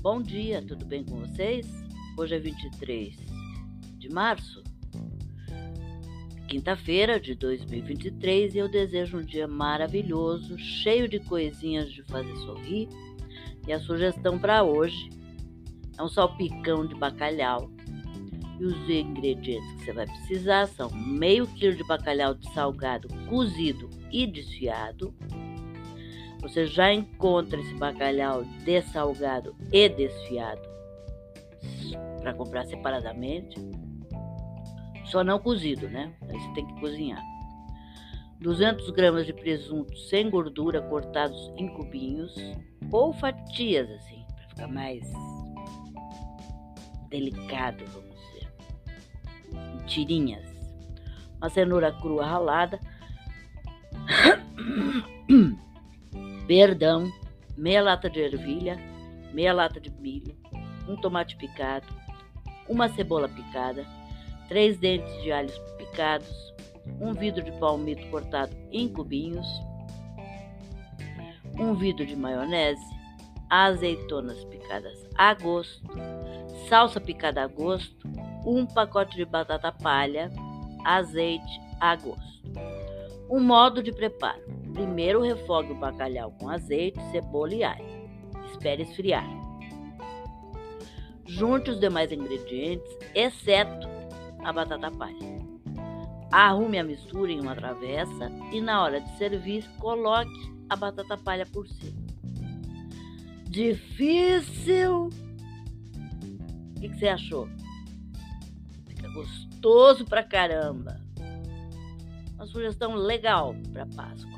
Bom dia, tudo bem com vocês? Hoje é 23 de março, quinta-feira de 2023, e eu desejo um dia maravilhoso, cheio de coisinhas de fazer sorrir. E a sugestão para hoje é um salpicão de bacalhau. E os ingredientes que você vai precisar são meio quilo de bacalhau de salgado cozido e desfiado, você já encontra esse bacalhau dessalgado e desfiado para comprar separadamente. Só não cozido, né? Aí você tem que cozinhar. 200 gramas de presunto sem gordura cortados em cubinhos ou fatias assim, para ficar mais delicado, vamos dizer. Em tirinhas. Uma cenoura crua ralada. perdão, meia lata de ervilha, meia lata de milho, um tomate picado, uma cebola picada, três dentes de alhos picados, um vidro de palmito cortado em cubinhos, um vidro de maionese, azeitonas picadas a gosto, salsa picada a gosto, um pacote de batata palha, azeite a gosto. Um modo de preparo. Primeiro refogue o bacalhau com azeite, cebola e alho. Espere esfriar. Junte os demais ingredientes, exceto a batata palha. Arrume a mistura em uma travessa e na hora de servir, coloque a batata palha por cima. Difícil? O que, você achou? Fica gostoso pra caramba. Uma sugestão legal para Páscoa.